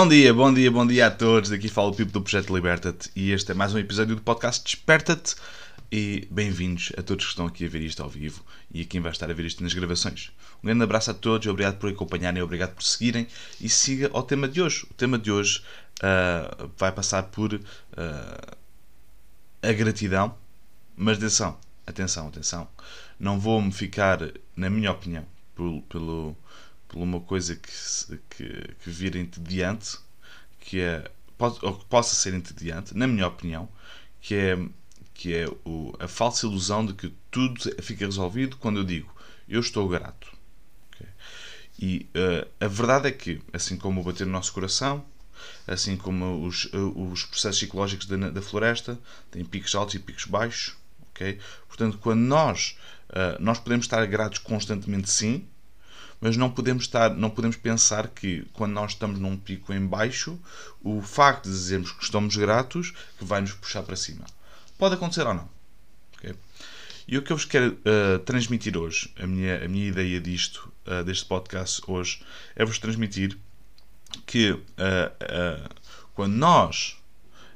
Bom dia, bom dia, bom dia a todos. Daqui fala o Pipo do Projeto Liberta-te e este é mais um episódio do podcast Desperta-te. E bem-vindos a todos que estão aqui a ver isto ao vivo e a quem vai estar a ver isto nas gravações. Um grande abraço a todos, obrigado por acompanharem, obrigado por seguirem e siga ao tema de hoje. O tema de hoje uh, vai passar por uh, a gratidão, mas atenção, atenção, atenção. Não vou-me ficar, na minha opinião, por, pelo por uma coisa que, que, que vira entediante, que é, ou que possa ser entediante, na minha opinião, que é, que é o, a falsa ilusão de que tudo fica resolvido quando eu digo eu estou grato. Okay? E uh, a verdade é que, assim como bater no nosso coração, assim como os, uh, os processos psicológicos da, da floresta, têm picos altos e picos baixos. Okay? Portanto, quando nós, uh, nós podemos estar gratos constantemente, sim, mas não podemos estar, não podemos pensar que quando nós estamos num pico em baixo, o facto de dizermos que estamos gratos que vai nos puxar para cima. Pode acontecer ou não. Okay? E o que eu vos quero uh, transmitir hoje, a minha, a minha ideia disto, uh, deste podcast hoje, é vos transmitir que uh, quando nós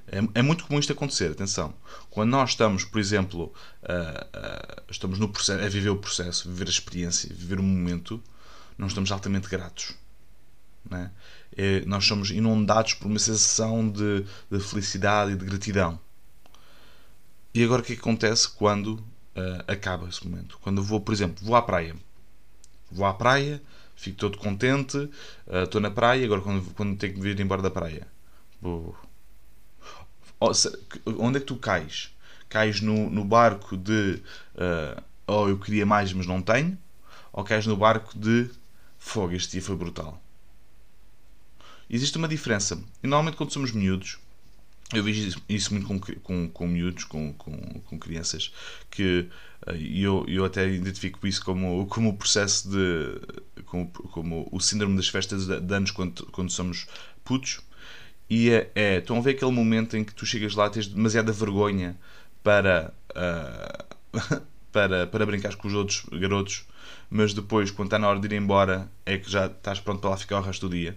é, é, muito comum isto acontecer, atenção. Quando nós estamos, por exemplo, estamos no processo, a viver o processo, a viver a experiência, a viver o momento, não estamos altamente gratos. É? É, nós somos inundados por uma sensação de, de, felicidade e de gratidão. E agora o que, é acontece quando uh, acaba esse momento? Quando vou, por exemplo, vou à praia. Vou à praia, fico todo contente, uh, estou na praia, agora quando, quando tenho que vir embora da praia. Vou... Onde é que tu cais? Cais no, no barco de uh, oh, eu queria mais, mas não tenho? Ou cais no barco de Fogo, este dia foi brutal. Existe uma diferença. E normalmente quando somos miúdos, eu vejo isso muito com, com, com miúdos, com, com, com crianças, que eh, eu, eu até identifico isso como, como o processo de. como, como o síndrome das festas de anos quando, quando somos putos. E é, é, estão a ver aquele momento em que tu chegas lá, tens demasiada vergonha para, uh, para, para brincar com os outros garotos mas depois, quando está na hora de ir embora, é que já estás pronto para lá ficar o resto do dia.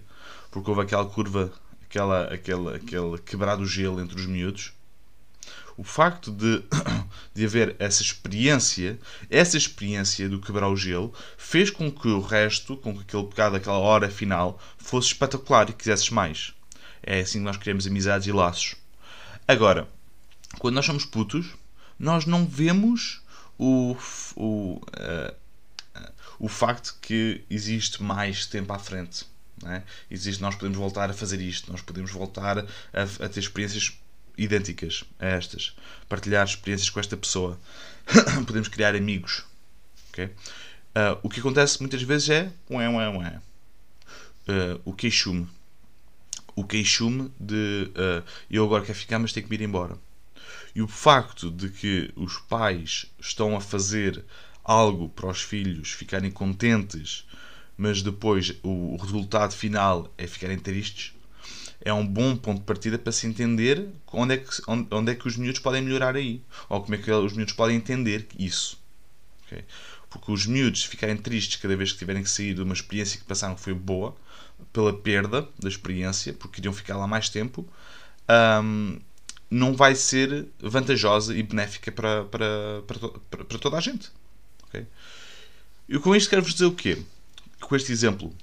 Porque houve aquela curva, aquela, aquele, aquele quebrar do gelo entre os miúdos. O facto de, de haver essa experiência, essa experiência do quebrar o gelo, fez com que o resto, com que aquele bocado, aquela hora final, fosse espetacular e quisesses mais. É assim que nós criamos amizades e laços. Agora, quando nós somos putos, nós não vemos o, o, uh, o facto que existe mais tempo à frente. É? Existe, nós podemos voltar a fazer isto, nós podemos voltar a, a, ter experiências idênticas a estas, partilhar experiências com esta pessoa, podemos criar amigos. Okay? Uh, o que acontece muitas vezes é ué, ué, ué. Uh, o queixume. O queixume de uh, eu agora quero ficar, mas tenho que me ir embora. E o facto de que os pais estão a fazer algo para os filhos ficarem contentes, mas depois o resultado final é ficarem tristes, é um bom ponto de partida para se entender onde é que, onde, é que os miúdos podem melhorar aí. Ou como é que os miúdos podem entender isso. Okay? Porque os miúdos ficarem tristes cada vez que tiverem que sair de uma experiência que passaram que foi boa, pela perda da experiência, porque iriam ficar lá mais tempo, um, não vai ser vantajosa e benéfica para, para, para, para toda a gente. Okay? E com isto quero-vos dizer o quê? Com este exemplo,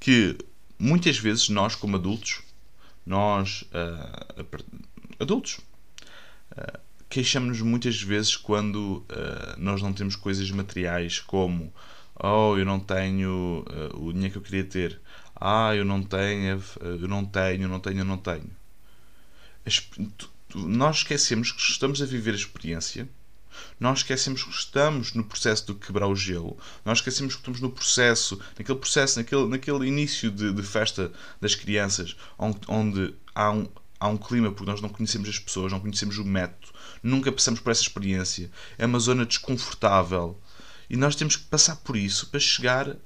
que muitas vezes nós, como adultos, nós, uh, adultos, uh, queixamos-nos muitas vezes quando uh, nós não temos coisas materiais como oh, eu não tenho o dinheiro que eu queria ter, ah, eu não tenho, eu não tenho, eu não tenho, eu não tenho. Nós esquecemos que estamos a viver a experiência nós esquecemos que estamos no processo de quebrar o gelo. Nós esquecemos que estamos no processo, naquele processo, naquele, naquele início de, de festa das crianças, onde, onde há, um, há um clima, porque nós não conhecemos as pessoas, não conhecemos o método, nunca passamos por essa experiência. É uma zona desconfortável. E nós temos que passar por isso para chegar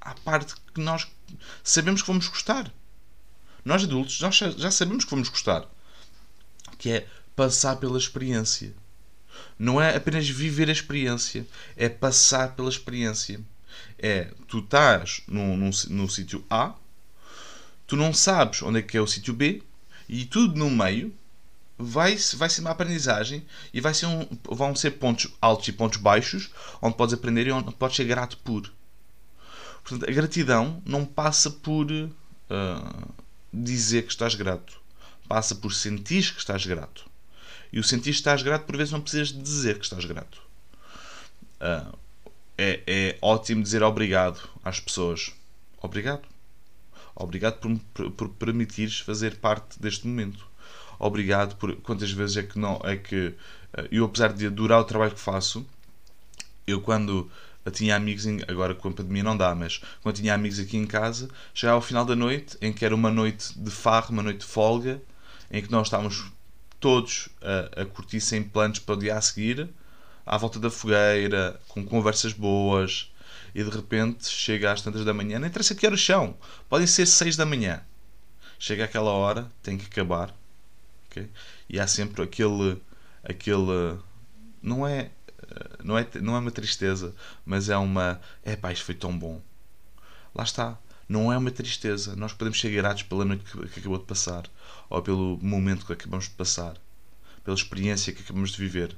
à parte que nós sabemos que vamos gostar. Nós adultos nós já sabemos que vamos gostar. Que é passar pela experiência. Não é apenas viver a experiência, é passar pela experiência. É, tu estás no, no, no sítio A, tu não sabes onde é que é o sítio B e tudo no meio vai, vai ser uma aprendizagem e vai ser um, vão ser pontos altos e pontos baixos onde podes aprender e onde podes ser grato por. Portanto, a gratidão não passa por uh, dizer que estás grato. Passa por sentir que estás grato. E o sentir que estás grato, por vezes, não precisas dizer que estás grato. Uh, é, é ótimo dizer obrigado às pessoas. Obrigado. Obrigado por, por, por permitires fazer parte deste momento. Obrigado por quantas vezes é que não é que eh, eu apesar de adorar o trabalho que faço, eu quando tinha amigos, agora com a pandemia não dá, mas quando tinha amigos aqui em casa, chegava ao final da noite, em que era uma noite de farro, uma noite de folga, em que nós estávamos todos a, a curtir sem planos para o dia a seguir, à volta da fogueira, com conversas boas, e de repente chega às tantas da manhã, não interessa que horas são, podem ser 6 da manhã. Chega aquela hora, tem que acabar. Okay? E há sempre aquele. aquele não é, não é não é uma tristeza, mas é uma. É pá, isto foi tão bom. Lá está. Não é uma tristeza. Nós podemos ser gratos pela noite que, que acabou de passar, ou pelo momento que acabamos de passar, pela experiência que acabamos de viver.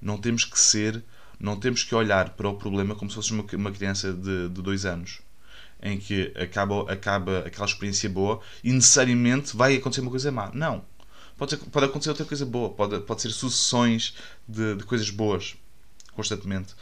Não temos que ser não temos que olhar para o problema como se fosse uma, uma criança de, de dois anos em que acaba, acaba aquela experiência boa e necessariamente vai acontecer uma coisa má. Não. Pode, ser, pode acontecer outra coisa boa, pode, pode ser sucessões de, de coisas boas constantemente.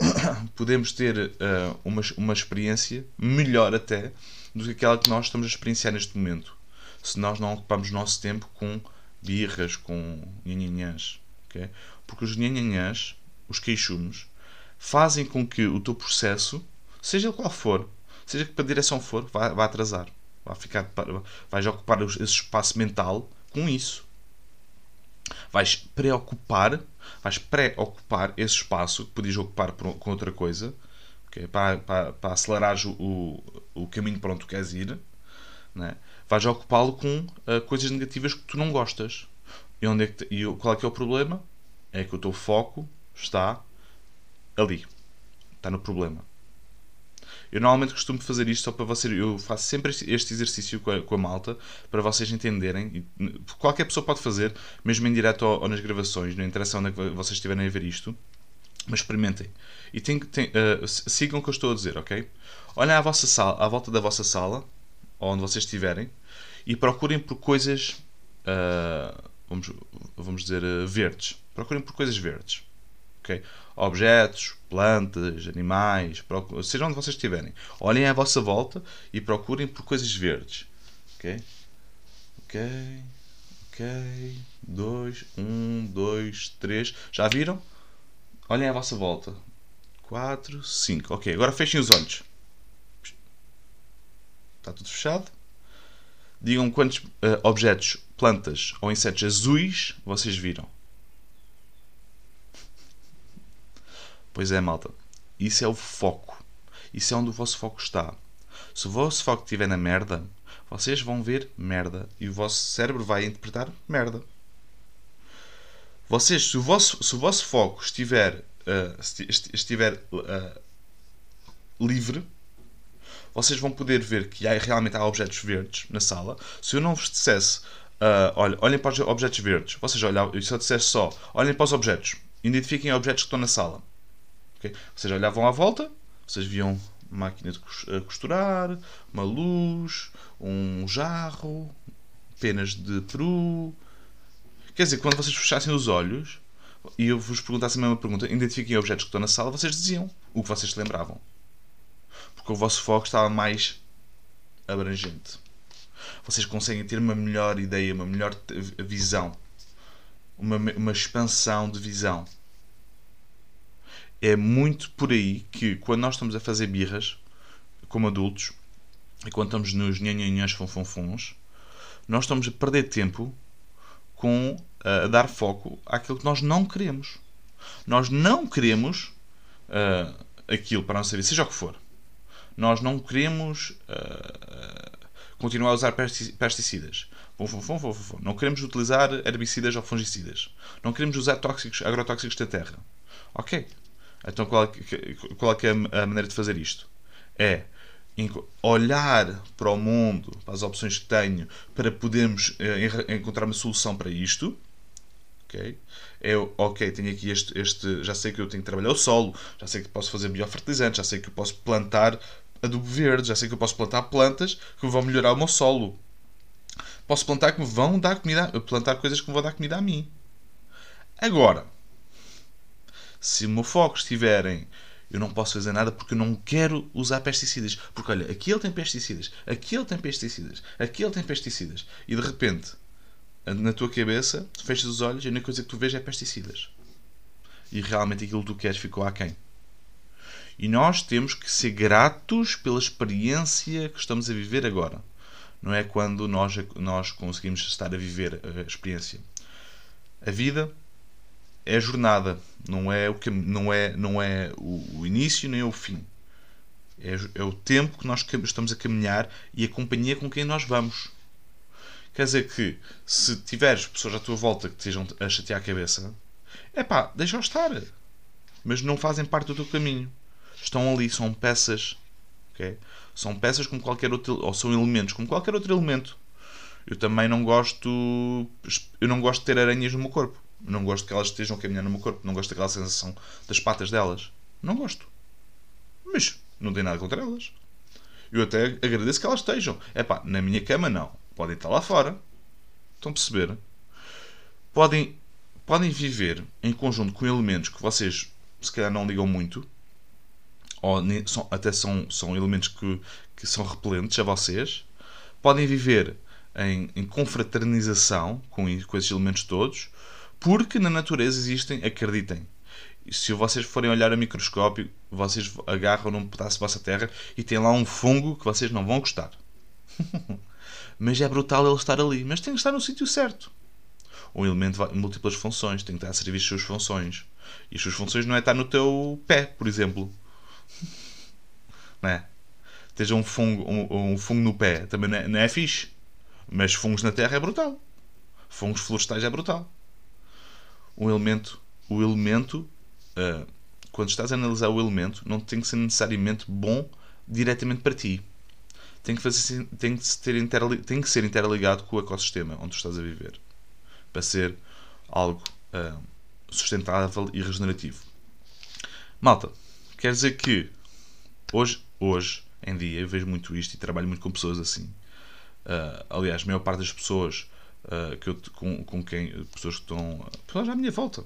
Podemos ter uh, uma, uma experiência melhor até do que aquela que nós estamos a experienciar neste momento. Se nós não ocupamos nosso tempo com birras, com nhanhanhãs. Okay? Porque os nhanhanhãs os queixumes, fazem com que o teu processo, seja qual for, seja que para direção for, vá, vá atrasar. Vai ficar, vais ocupar esse espaço mental com isso. Vais preocupar, vais pré-ocupar esse espaço que podias ocupar com outra coisa, okay? para, para, para acelerares o, o, o caminho para onde tu queres ir. Né? Vais ocupá-lo com uh, coisas negativas que tu não gostas. E, onde é que, e qual é que é o problema? É que o teu foco está ali. Está no problema. Eu normalmente costumo fazer isto só para vocês. Eu faço sempre este exercício com a, com a malta para vocês entenderem. Qualquer pessoa pode fazer, mesmo em direto ou, ou nas gravações, não interessa onde é vocês estiverem a ver isto. Mas experimentem. E tem, tem, uh, sigam o que eu estou a dizer, ok? Olhem à, vossa sala, à volta da vossa sala, onde vocês estiverem, e procurem por coisas. Uh, vamos, vamos dizer, uh, verdes. Procurem por coisas verdes. Objetos, plantas, animais, procurem, seja onde vocês estiverem. Olhem à vossa volta e procurem por coisas verdes. Ok? Ok. Ok. Dois, um, dois, três. Já viram? Olhem à vossa volta. Quatro, cinco. Ok, agora fechem os olhos. Está tudo fechado? Digam quantos uh, objetos, plantas ou insetos azuis vocês viram. Pois é, malta. Isso é o foco. Isso é onde o vosso foco está. Se o vosso foco estiver na merda, vocês vão ver merda e o vosso cérebro vai interpretar merda. Vocês, se o vosso, se o vosso foco estiver, uh, estiver uh, livre, vocês vão poder ver que há, realmente há objetos verdes na sala. Se eu não vos dissesse, uh, olha, olhem para os objetos verdes, vocês olham, se eu dissesse só, olhem para os objetos, identifiquem objetos que estão na sala. Okay? Vocês olhavam à volta, vocês viam máquina de costurar, uma luz, um jarro, penas de peru. Quer dizer, quando vocês fechassem os olhos e eu vos perguntasse a mesma pergunta, identifiquem objetos que estão na sala, vocês diziam o que vocês se lembravam. Porque o vosso foco estava mais abrangente. Vocês conseguem ter uma melhor ideia, uma melhor visão, uma, uma expansão de visão é muito por aí que quando nós estamos a fazer birras como adultos e quando estamos nos nhanhanhãs fonfonfons, nós estamos a perder tempo com uh, a dar foco àquilo que nós não queremos. Nós não queremos uh, aquilo para nossa vida, seja o que for. Nós não queremos uh, continuar a usar pesticidas. Não queremos utilizar herbicidas ou fungicidas. Não queremos usar tóxicos, agrotóxicos da terra. Ok, então qual é, qual é, é a maneira de fazer isto? É olhar para o mundo, para as opções que tenho, para podermos uh, encontrar uma solução para isto. Ok? Eu, ok, tenho aqui este, este. Já sei que eu tenho que trabalhar o solo, já sei que posso fazer biofertilizante, já sei que eu posso plantar adubo verde, já sei que eu posso plantar plantas que vão melhorar o meu solo. Posso plantar que me vão dar comida, plantar coisas que me vão dar comida a mim. Agora, se o meu foco estiverem eu não posso fazer nada porque eu não quero usar pesticidas. Porque olha, aqui ele tem pesticidas, aqui ele tem pesticidas, aqui ele tem pesticidas. E de repente, na tua cabeça, tu fechas os olhos e a única coisa que tu vês é pesticidas. E realmente aquilo que tu queres ficou aquém. E nós temos que ser gratos pela experiência que estamos a viver agora. Não é quando nós, nós conseguimos estar a viver a experiência. A vida é a jornada, não é o, não é, não é o, o início nem o fim. É, é, o tempo que nós estamos a caminhar e a companhia com quem nós vamos. Quer dizer que se tiveres pessoas à tua volta que estejam a chatear a cabeça, é pá, deixa-os estar. Mas não fazem parte do teu caminho. Estão ali, são peças. Okay? São peças como qualquer outro. ou são elementos como qualquer outro elemento. Eu também não gosto. Eu não gosto de ter aranhas no meu corpo. Não gosto que elas estejam a caminhar no meu corpo. Não gosto daquela sensação das patas delas. Não gosto. Mas não tenho nada contra elas. Eu até agradeço que elas estejam. É pá, na minha cama não. Podem estar lá fora. Estão a perceber? Podem, podem viver em conjunto com elementos que vocês se calhar não ligam muito. Ou são, até são, são elementos que, que são repelentes a vocês. Podem viver em, em confraternização com, com esses elementos todos porque na natureza existem, acreditem. Se vocês forem olhar a microscópio, vocês agarram num pedaço de vossa terra e tem lá um fungo que vocês não vão gostar. Mas é brutal ele estar ali. Mas tem que estar no sítio certo. Um elemento vai, múltiplas funções, tem que estar a servir as suas funções. E as suas funções não é estar no teu pé, por exemplo. Não é? Teja um fungo, um, um fungo no pé, também não é, não é fixe. Mas fungos na terra é brutal. Fungos florestais é brutal um elemento, o elemento, uh, quando estás a analisar o elemento, não tem que ser necessariamente bom diretamente para ti. Tem que, fazer, tem que, ter tem que ser interligado com o ecossistema onde estás a viver para ser algo uh, sustentável e regenerativo. Malta, quer dizer que hoje, hoje em dia eu vejo muito isto e trabalho muito com pessoas assim. Uh, aliás, a maior parte das pessoas uh, que eu, com, com quem pessoas que estão pessoas à minha volta.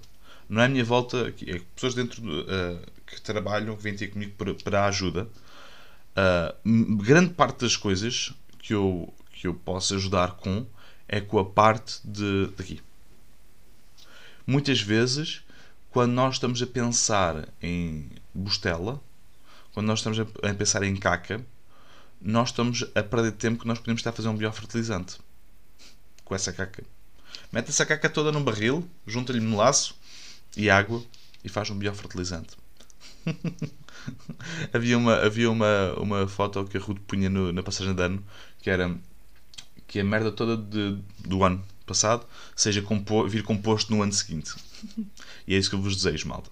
Não é à minha volta é pessoas dentro de, uh, que trabalham que vêm ter comigo para, para ajuda. Uh, grande parte das coisas que eu que eu posso ajudar com é com a parte de daqui. Muitas vezes quando nós estamos a pensar em bustela quando nós estamos a pensar em caca nós estamos a perder tempo que nós podemos estar a fazer um biofertilizante com essa caca. Mete essa caca toda num barril, junta-lhe melaço e água e faz um biofertilizante. havia uma, havia uma, uma foto que a Ruth punha no, na passagem de ano que era que a merda toda de, do ano passado seja compo, vir composto no ano seguinte. e é isso que eu vos desejo, malta.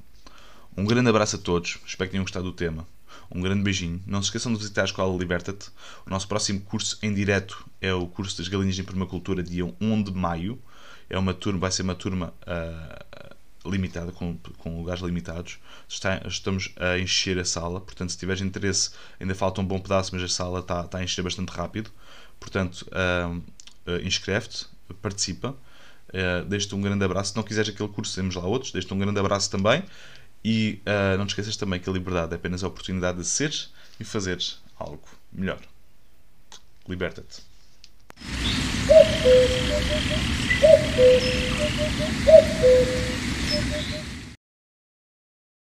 Um grande abraço a todos, espero que tenham gostado do tema. Um grande beijinho. Não se esqueçam de visitar a Escola Liberta-te. O nosso próximo curso em direto é o curso das galinhas em permacultura, dia 1 de maio. É uma turma, vai ser uma turma uh, limitada, com, com lugares limitados. Está, estamos a encher a sala, portanto, se tiveres interesse, ainda falta um bom pedaço, mas a sala está, está a encher bastante rápido. Portanto, uh, uh, inscreve-te, participa. Uh, Deixo-te um grande abraço. Se não quiseres aquele curso, temos lá outros. Deixo-te um grande abraço também. E uh, não te esqueças também que a liberdade é apenas a oportunidade de seres e fazeres algo melhor. Liberta-te.